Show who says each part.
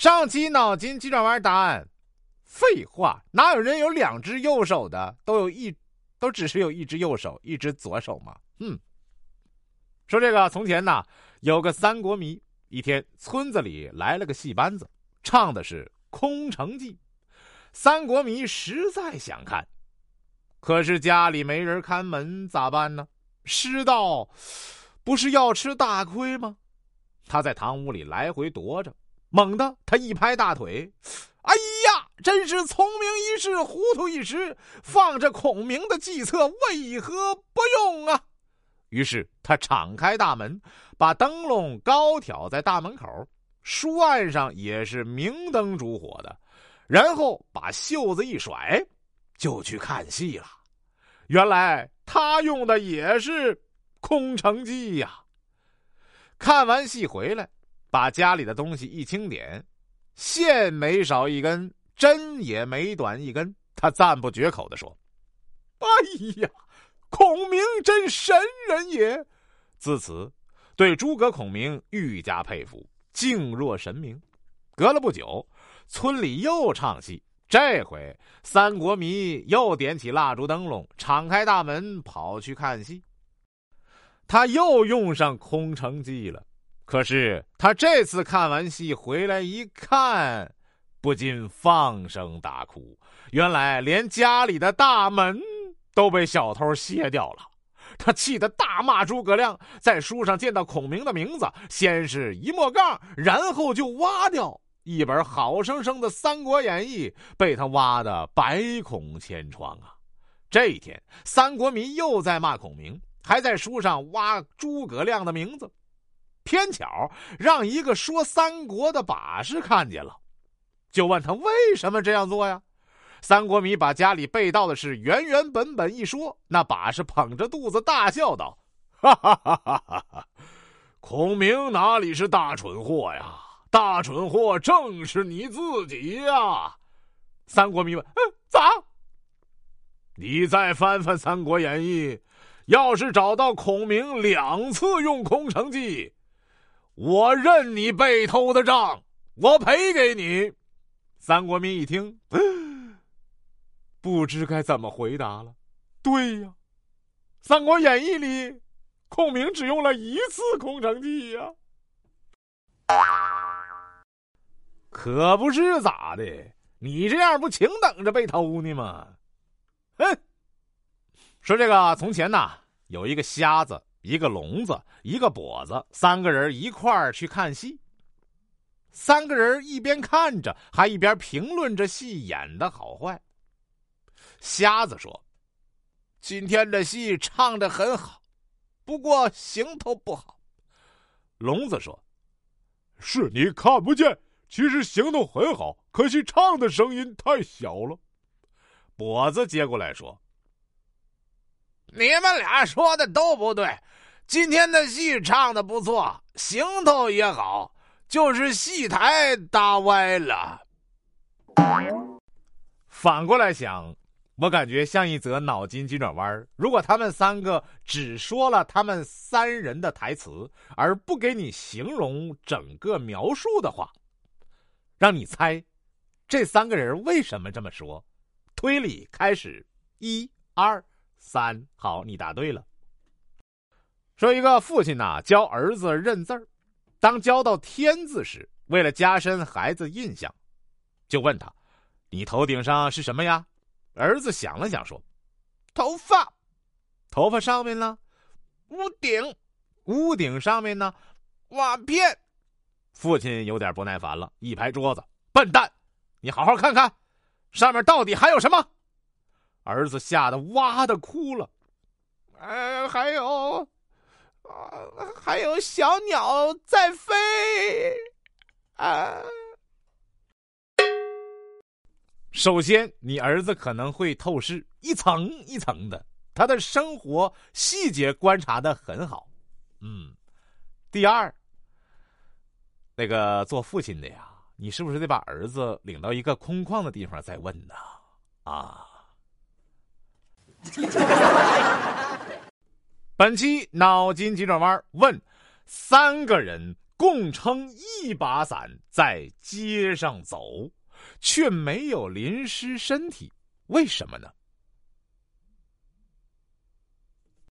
Speaker 1: 上期脑筋急转弯答案：废话，哪有人有两只右手的？都有一，都只是有一只右手，一只左手吗？嗯。说这个，从前呢，有个三国迷，一天村子里来了个戏班子，唱的是《空城计》，三国迷实在想看，可是家里没人看门，咋办呢？师道不是要吃大亏吗？他在堂屋里来回踱着，猛地他一拍大腿：“哎呀，真是聪明一世，糊涂一时！放着孔明的计策，为何不用啊？”于是他敞开大门，把灯笼高挑在大门口，书案上也是明灯烛火的，然后把袖子一甩，就去看戏了。原来他用的也是空城计呀。看完戏回来，把家里的东西一清点，线没少一根，针也没短一根，他赞不绝口的说：“哎呀！”孔明真神人也，自此对诸葛孔明愈加佩服，敬若神明。隔了不久，村里又唱戏，这回三国迷又点起蜡烛灯笼，敞开大门跑去看戏。他又用上空城计了，可是他这次看完戏回来一看，不禁放声大哭。原来连家里的大门。都被小偷卸掉了，他气得大骂诸葛亮。在书上见到孔明的名字，先是一抹杠，然后就挖掉一本好生生的《三国演义》，被他挖的百孔千疮啊！这一天，三国迷又在骂孔明，还在书上挖诸葛亮的名字，偏巧让一个说三国的把式看见了，就问他为什么这样做呀？三国迷把家里被盗的事原原本本一说，那把式捧着肚子大笑道：“哈哈哈哈哈哈！孔明哪里是大蠢货呀？大蠢货正是你自己呀！”三国迷问：“嗯，咋？你再翻翻《三国演义》，要是找到孔明两次用空城计，我认你被偷的账，我赔给你。”三国迷一听。不知该怎么回答了。对呀，《三国演义》里，孔明只用了一次空城计呀，可不是咋的？你这样不请等着被偷呢吗？哼！说这个，从前呐，有一个瞎子，一个聋子，一个跛子，三个人一块儿去看戏。三个人一边看着，还一边评论着戏演的好坏。瞎子说：“今天的戏唱的很好，不过行头不好。”聋子说：“是你看不见，其实行头很好，可惜唱的声音太小了。”跛子接过来说：“你们俩说的都不对，今天的戏唱的不错，行头也好，就是戏台搭歪了。”反过来想。我感觉像一则脑筋急转弯如果他们三个只说了他们三人的台词，而不给你形容整个描述的话，让你猜这三个人为什么这么说，推理开始，一、二、三，好，你答对了。说一个父亲呐，教儿子认字儿，当教到“天”字时，为了加深孩子印象，就问他：“你头顶上是什么呀？”儿子想了想，说：“头发，头发上面呢？屋顶，屋顶上面呢？瓦片。”父亲有点不耐烦了，一拍桌子：“笨蛋，你好好看看，上面到底还有什么？”儿子吓得哇的哭了。呃，还有，还有小鸟在飞，啊。首先，你儿子可能会透视，一层一层的，他的生活细节观察的很好。嗯，第二，那个做父亲的呀，你是不是得把儿子领到一个空旷的地方再问呢？啊！本期脑筋急转弯问：三个人共撑一把伞在街上走，却没有淋湿身体，为什么呢？